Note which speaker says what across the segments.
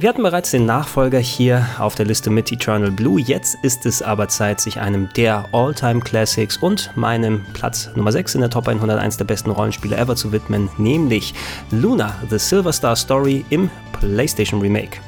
Speaker 1: Wir hatten bereits den Nachfolger hier auf der Liste mit Eternal Blue. Jetzt ist es aber Zeit, sich einem der All-Time Classics und meinem Platz Nummer 6 in der Top 101 der besten Rollenspiele ever zu widmen, nämlich Luna, The Silver Star Story im PlayStation Remake.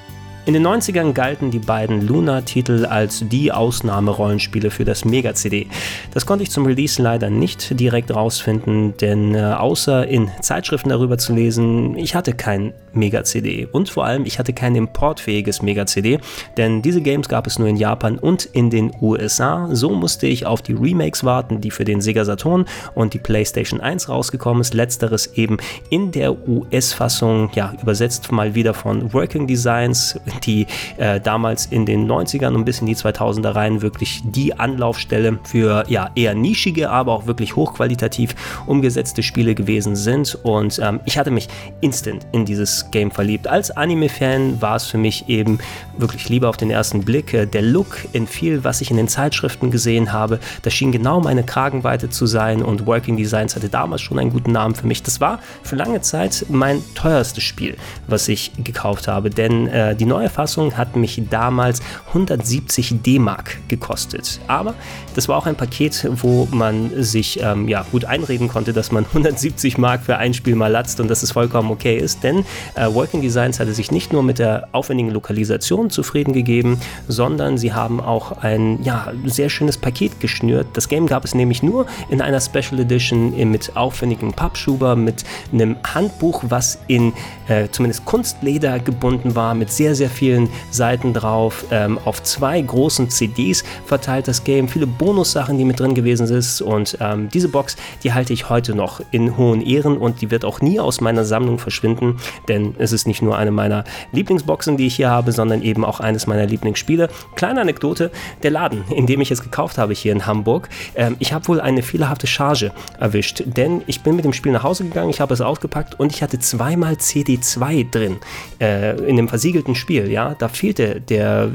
Speaker 1: In den 90ern galten die beiden Luna-Titel als die Ausnahmerollenspiele für das Mega-CD. Das konnte ich zum Release leider nicht direkt rausfinden, denn äh, außer in Zeitschriften darüber zu lesen, ich hatte kein Mega-CD und vor allem ich hatte kein importfähiges Mega-CD, denn diese Games gab es nur in Japan und in den USA. So musste ich auf die Remakes warten, die für den Sega Saturn und die PlayStation 1 rausgekommen ist. Letzteres eben in der US-Fassung, ja, übersetzt mal wieder von Working Designs die äh, damals in den 90ern und bis in die 2000er rein wirklich die Anlaufstelle für ja eher nischige, aber auch wirklich hochqualitativ umgesetzte Spiele gewesen sind. Und ähm, ich hatte mich instant in dieses Game verliebt. Als Anime-Fan war es für mich eben wirklich lieber auf den ersten Blick. Äh, der Look in viel, was ich in den Zeitschriften gesehen habe, das schien genau meine Kragenweite zu sein und Working Designs hatte damals schon einen guten Namen für mich. Das war für lange Zeit mein teuerstes Spiel, was ich gekauft habe, denn äh, die neue neue Fassung hat mich damals 170 D-Mark gekostet. Aber das war auch ein Paket, wo man sich ähm, ja, gut einreden konnte, dass man 170 Mark für ein Spiel mal latzt und dass es vollkommen okay ist, denn äh, Working Designs hatte sich nicht nur mit der aufwendigen Lokalisation zufrieden gegeben, sondern sie haben auch ein ja, sehr schönes Paket geschnürt. Das Game gab es nämlich nur in einer Special Edition mit aufwendigem Pappschuber, mit einem Handbuch, was in äh, zumindest Kunstleder gebunden war, mit sehr, sehr vielen Seiten drauf, ähm, auf zwei großen CDs verteilt das Game, viele Bonussachen, die mit drin gewesen sind und ähm, diese Box, die halte ich heute noch in hohen Ehren und die wird auch nie aus meiner Sammlung verschwinden, denn es ist nicht nur eine meiner Lieblingsboxen, die ich hier habe, sondern eben auch eines meiner Lieblingsspiele. Kleine Anekdote, der Laden, in dem ich es gekauft habe hier in Hamburg, ähm, ich habe wohl eine fehlerhafte Charge erwischt, denn ich bin mit dem Spiel nach Hause gegangen, ich habe es aufgepackt und ich hatte zweimal CD2 drin äh, in dem versiegelten Spiel. Spiel, ja, da fehlte der,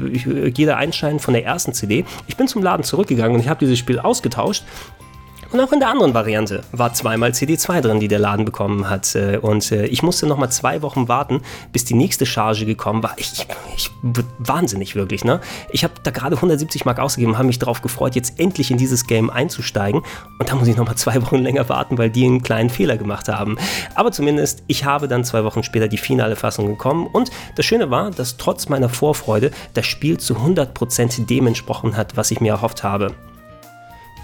Speaker 1: jeder Einschein von der ersten CD. Ich bin zum Laden zurückgegangen und ich habe dieses Spiel ausgetauscht und auch in der anderen Variante war zweimal CD2 drin, die der Laden bekommen hat. Äh, und äh, ich musste nochmal zwei Wochen warten, bis die nächste Charge gekommen war. Ich, ich wahnsinnig wirklich, ne? Ich habe da gerade 170 Mark ausgegeben, habe mich darauf gefreut, jetzt endlich in dieses Game einzusteigen. Und da muss ich nochmal zwei Wochen länger warten, weil die einen kleinen Fehler gemacht haben. Aber zumindest, ich habe dann zwei Wochen später die finale Fassung bekommen. Und das Schöne war, dass trotz meiner Vorfreude das Spiel zu 100% dem entsprochen hat, was ich mir erhofft habe.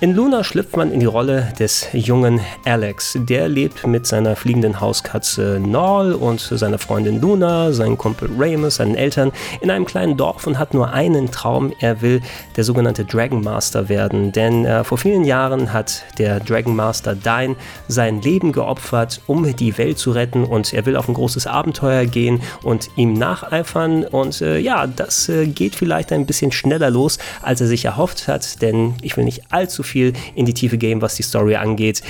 Speaker 1: In Luna schlüpft man in die Rolle des jungen Alex. Der lebt mit seiner fliegenden Hauskatze Nall und seiner Freundin Luna, seinem Kumpel Ramus, seinen Eltern in einem kleinen Dorf und hat nur einen Traum. Er will der sogenannte Dragon Master werden. Denn äh, vor vielen Jahren hat der Dragon Master Dine sein Leben geopfert, um die Welt zu retten. Und er will auf ein großes Abenteuer gehen und ihm nacheifern. Und äh, ja, das äh, geht vielleicht ein bisschen schneller los, als er sich erhofft hat. Denn ich will nicht allzu viel in die Tiefe gehen, was die Story angeht.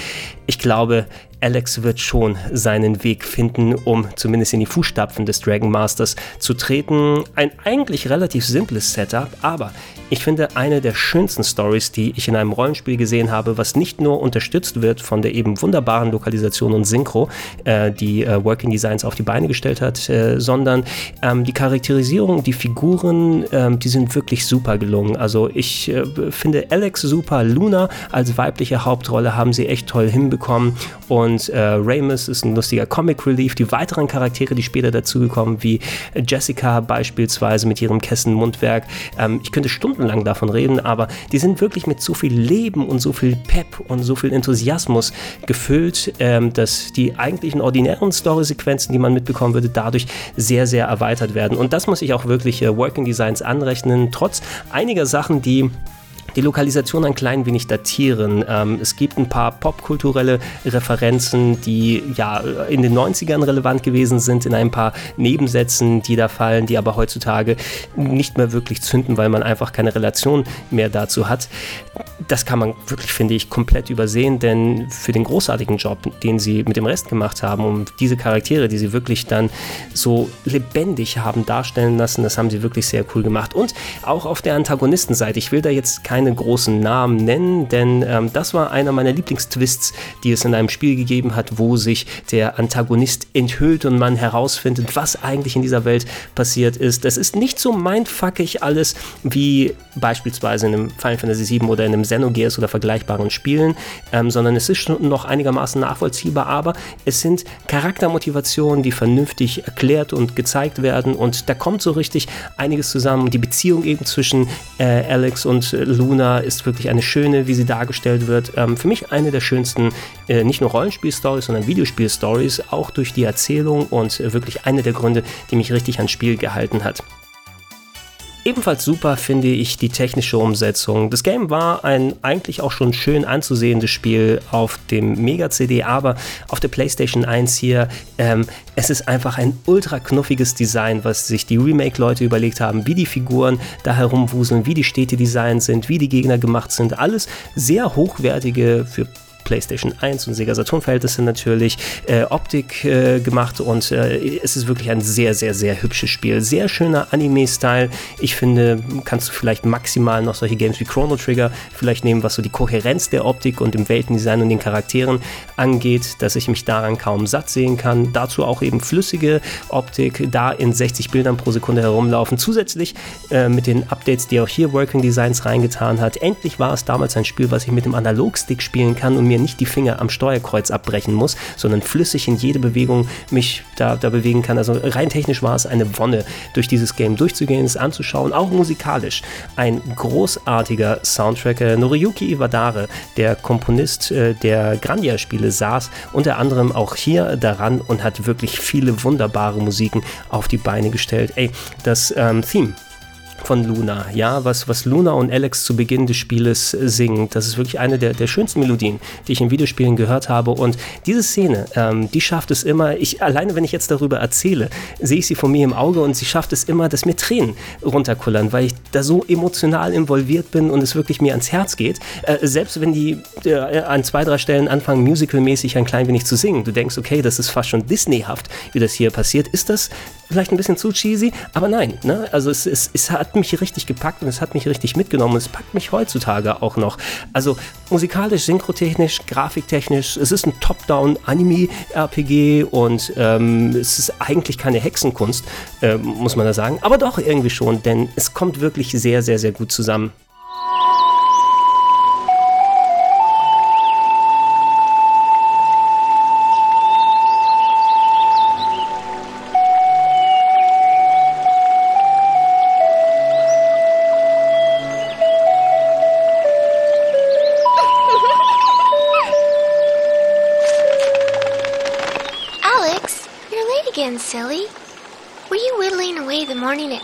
Speaker 1: Ich glaube, Alex wird schon seinen Weg finden, um zumindest in die Fußstapfen des Dragon Masters zu treten. Ein eigentlich relativ simples Setup, aber ich finde eine der schönsten Stories, die ich in einem Rollenspiel gesehen habe, was nicht nur unterstützt wird von der eben wunderbaren Lokalisation und Synchro, äh, die äh, Working Designs auf die Beine gestellt hat, äh, sondern ähm, die Charakterisierung, die Figuren, ähm, die sind wirklich super gelungen. Also ich äh, finde Alex super, Luna als weibliche Hauptrolle haben sie echt toll hinbekommen und äh, Ramus ist ein lustiger Comic Relief. Die weiteren Charaktere, die später dazugekommen, wie Jessica beispielsweise mit ihrem Kessenmundwerk, ähm, ich könnte Stunden stundenlang davon reden, aber die sind wirklich mit so viel Leben und so viel Pep und so viel Enthusiasmus gefüllt, ähm, dass die eigentlichen ordinären Story-Sequenzen, die man mitbekommen würde, dadurch sehr, sehr erweitert werden. Und das muss ich auch wirklich äh, Working Designs anrechnen, trotz einiger Sachen, die die Lokalisation ein klein wenig datieren. Ähm, es gibt ein paar popkulturelle Referenzen, die ja in den 90ern relevant gewesen sind, in ein paar Nebensätzen, die da fallen, die aber heutzutage nicht mehr wirklich zünden, weil man einfach keine Relation mehr dazu hat. Das kann man wirklich, finde ich, komplett übersehen, denn für den großartigen Job, den sie mit dem Rest gemacht haben, um diese Charaktere, die sie wirklich dann so lebendig haben darstellen lassen, das haben sie wirklich sehr cool gemacht. Und auch auf der Antagonistenseite, ich will da jetzt keine großen Namen nennen, denn ähm, das war einer meiner Lieblingstwists, die es in einem Spiel gegeben hat, wo sich der Antagonist enthüllt und man herausfindet, was eigentlich in dieser Welt passiert ist. Es ist nicht so mindfuckig alles wie beispielsweise in einem Final Fantasy VII oder in einem Xenogears oder vergleichbaren Spielen, ähm, sondern es ist schon noch einigermaßen nachvollziehbar, aber es sind Charaktermotivationen, die vernünftig erklärt und gezeigt werden und da kommt so richtig einiges zusammen. Die Beziehung eben zwischen äh, Alex und Luna ist wirklich eine schöne, wie sie dargestellt wird. Ähm, für mich eine der schönsten, äh, nicht nur Rollenspiel-Stories, sondern Videospiel-Stories, auch durch die Erzählung und äh, wirklich eine der Gründe, die mich richtig ans Spiel gehalten hat. Ebenfalls super finde ich die technische Umsetzung. Das Game war ein eigentlich auch schon schön anzusehendes Spiel auf dem Mega-CD, aber auf der PlayStation 1 hier, ähm, es ist einfach ein ultra knuffiges Design, was sich die Remake-Leute überlegt haben, wie die Figuren da herumwuseln, wie die Städte designt sind, wie die Gegner gemacht sind. Alles sehr hochwertige, für PlayStation 1 und Sega Saturn Verhältnisse natürlich äh, Optik äh, gemacht und äh, es ist wirklich ein sehr, sehr, sehr hübsches Spiel. Sehr schöner Anime-Style. Ich finde, kannst du vielleicht maximal noch solche Games wie Chrono Trigger vielleicht nehmen, was so die Kohärenz der Optik und dem Weltendesign und den Charakteren angeht, dass ich mich daran kaum satt sehen kann. Dazu auch eben flüssige Optik, da in 60 Bildern pro Sekunde herumlaufen. Zusätzlich äh, mit den Updates, die auch hier Working Designs reingetan hat. Endlich war es damals ein Spiel, was ich mit dem Analogstick spielen kann und mir mir nicht die Finger am Steuerkreuz abbrechen muss, sondern flüssig in jede Bewegung mich da, da bewegen kann. Also rein technisch war es eine Wonne, durch dieses Game durchzugehen, es anzuschauen, auch musikalisch. Ein großartiger Soundtrack. Noriyuki Iwadare, der Komponist äh, der Grandia-Spiele, saß unter anderem auch hier daran und hat wirklich viele wunderbare Musiken auf die Beine gestellt. Ey, das ähm, Theme von Luna, ja, was, was Luna und Alex zu Beginn des Spieles singen. Das ist wirklich eine der, der schönsten Melodien, die ich in Videospielen gehört habe. Und diese Szene, ähm, die schafft es immer, ich, alleine wenn ich jetzt darüber erzähle, sehe ich sie von mir im Auge und sie schafft es immer, dass mir Tränen runterkullern, weil ich da so emotional involviert bin und es wirklich mir ans Herz geht. Äh, selbst wenn die äh, an zwei, drei Stellen anfangen, musicalmäßig ein klein wenig zu singen, du denkst, okay, das ist fast schon Disneyhaft, wie das hier passiert, ist das vielleicht ein bisschen zu cheesy, aber nein, ne? also es, es, es hat mich richtig gepackt und es hat mich richtig mitgenommen es packt mich heutzutage auch noch. Also musikalisch, synchrotechnisch, grafiktechnisch, es ist ein Top-Down-Anime-RPG und ähm, es ist eigentlich keine Hexenkunst, äh, muss man da sagen, aber doch irgendwie schon, denn es kommt wirklich sehr, sehr, sehr gut zusammen.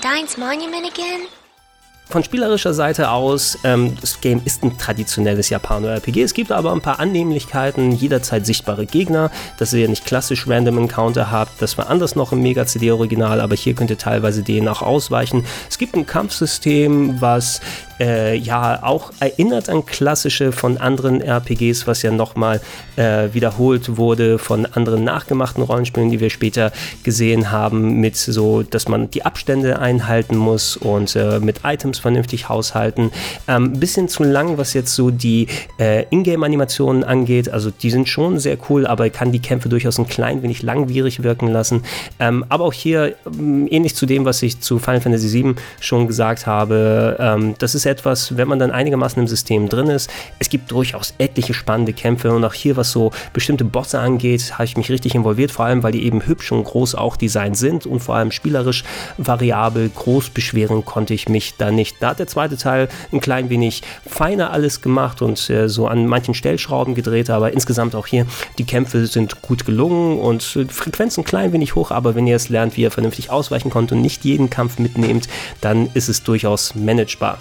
Speaker 2: Dine's Monument again?
Speaker 1: Von spielerischer Seite aus, ähm, das Game ist ein traditionelles Japano-RPG. Es gibt aber ein paar Annehmlichkeiten, jederzeit sichtbare Gegner, dass ihr nicht klassisch Random Encounter habt. Das war anders noch im Mega-CD-Original, aber hier könnt ihr teilweise denen auch ausweichen. Es gibt ein Kampfsystem, was äh, ja auch erinnert an klassische von anderen RPGs, was ja nochmal äh, wiederholt wurde von anderen nachgemachten Rollenspielen, die wir später gesehen haben, mit so, dass man die Abstände einhalten muss und äh, mit Items vernünftig haushalten. Ein ähm, bisschen zu lang, was jetzt so die äh, Ingame-Animationen angeht. Also die sind schon sehr cool, aber kann die Kämpfe durchaus ein klein wenig langwierig wirken lassen. Ähm, aber auch hier ähm, ähnlich zu dem, was ich zu Final Fantasy VII schon gesagt habe. Ähm, das ist etwas, wenn man dann einigermaßen im System drin ist. Es gibt durchaus etliche spannende Kämpfe und auch hier, was so bestimmte Bosse angeht, habe ich mich richtig involviert, vor allem weil die eben hübsch und groß auch designt sind und vor allem spielerisch variabel. Groß beschweren konnte ich mich da nicht. Da hat der zweite Teil ein klein wenig feiner alles gemacht und äh, so an manchen Stellschrauben gedreht, aber insgesamt auch hier, die Kämpfe sind gut gelungen und äh, Frequenz ein klein wenig hoch, aber wenn ihr es lernt, wie ihr vernünftig ausweichen könnt und nicht jeden Kampf mitnehmt, dann ist es durchaus managebar.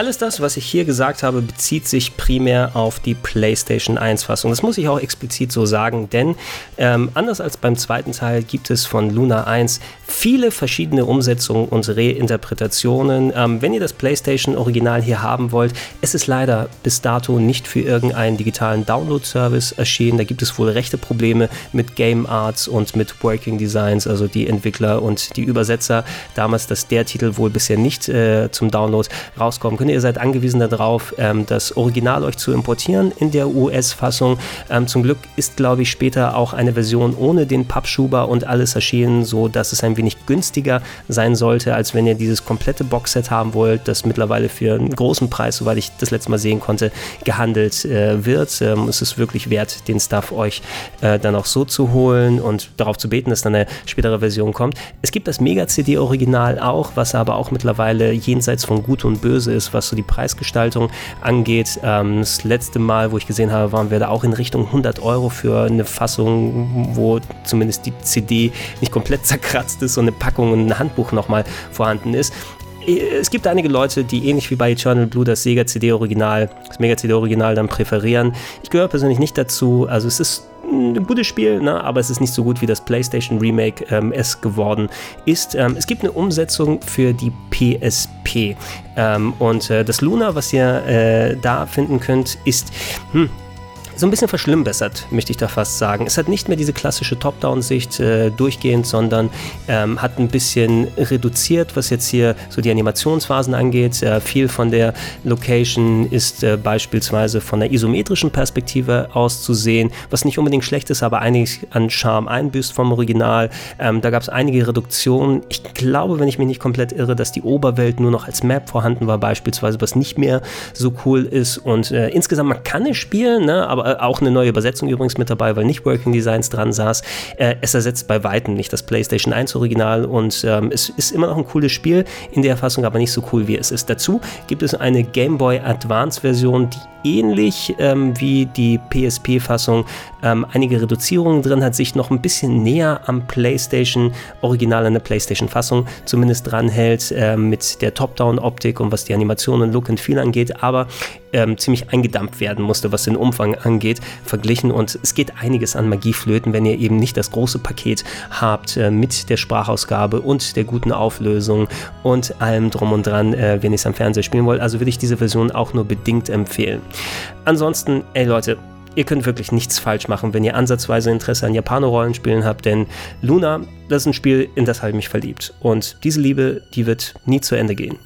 Speaker 1: Alles das, was ich hier gesagt habe, bezieht sich primär auf die PlayStation 1-Fassung. Das muss ich auch explizit so sagen, denn ähm, anders als beim zweiten Teil gibt es von Luna 1 viele verschiedene Umsetzungen und Reinterpretationen. Ähm, wenn ihr das PlayStation-Original hier haben wollt, es ist leider bis dato nicht für irgendeinen digitalen Download-Service erschienen. Da gibt es wohl rechte Probleme mit Game Arts und mit Working Designs, also die Entwickler und die Übersetzer. Damals, dass der Titel wohl bisher nicht äh, zum Download rauskommen können ihr seid angewiesen darauf, ähm, das Original euch zu importieren in der US-Fassung. Ähm, zum Glück ist, glaube ich, später auch eine Version ohne den Pappschuber und alles erschienen, so dass es ein wenig günstiger sein sollte, als wenn ihr dieses komplette Boxset haben wollt, das mittlerweile für einen großen Preis, soweit ich das letzte Mal sehen konnte, gehandelt äh, wird. Ähm, es ist wirklich wert, den Stuff euch äh, dann auch so zu holen und darauf zu beten, dass dann eine spätere Version kommt. Es gibt das Mega-CD-Original auch, was aber auch mittlerweile jenseits von Gut und Böse ist, was so die Preisgestaltung angeht. Ähm, das letzte Mal, wo ich gesehen habe, waren wir da auch in Richtung 100 Euro für eine Fassung, wo zumindest die CD nicht komplett zerkratzt ist und eine Packung und ein Handbuch nochmal vorhanden ist es gibt einige Leute, die ähnlich wie bei Eternal Blue das Sega CD Original, das Mega CD Original dann präferieren. Ich gehöre persönlich nicht dazu. Also es ist ein gutes Spiel, ne? aber es ist nicht so gut wie das PlayStation Remake ähm, es geworden ist. Ähm, es gibt eine Umsetzung für die PSP ähm, und äh, das Luna, was ihr äh, da finden könnt, ist hm, so ein bisschen verschlimmbessert, möchte ich da fast sagen. Es hat nicht mehr diese klassische Top-Down-Sicht äh, durchgehend, sondern ähm, hat ein bisschen reduziert, was jetzt hier so die Animationsphasen angeht. Äh, viel von der Location ist äh, beispielsweise von der isometrischen Perspektive aus zu sehen, was nicht unbedingt schlecht ist, aber einiges an Charme einbüßt vom Original. Ähm, da gab es einige Reduktionen. Ich glaube, wenn ich mich nicht komplett irre, dass die Oberwelt nur noch als Map vorhanden war, beispielsweise, was nicht mehr so cool ist. Und äh, insgesamt, man kann es spielen, ne, aber auch eine neue Übersetzung übrigens mit dabei, weil nicht Working Designs dran saß. Äh, es ersetzt bei Weitem nicht das PlayStation 1 Original und ähm, es ist immer noch ein cooles Spiel in der Fassung, aber nicht so cool wie es ist. Dazu gibt es eine Game Boy Advance Version, die ähnlich ähm, wie die PSP-Fassung ähm, einige Reduzierungen drin hat, sich noch ein bisschen näher am PlayStation Original, an der PlayStation-Fassung zumindest dranhält, äh, mit der Top-Down-Optik und was die Animationen, Look and Feel angeht, aber ähm, ziemlich eingedampft werden musste, was den Umfang angeht, verglichen. Und es geht einiges an Magie flöten, wenn ihr eben nicht das große Paket habt äh, mit der Sprachausgabe und der guten Auflösung und allem drum und dran, äh, wenn ihr es am Fernseher spielen wollt. Also würde ich diese Version auch nur bedingt empfehlen. Ansonsten, ey Leute, ihr könnt wirklich nichts falsch machen, wenn ihr ansatzweise Interesse an Japaner-Rollenspielen habt, denn Luna, das ist ein Spiel, in das habe ich mich verliebt. Und diese Liebe, die wird nie zu Ende gehen.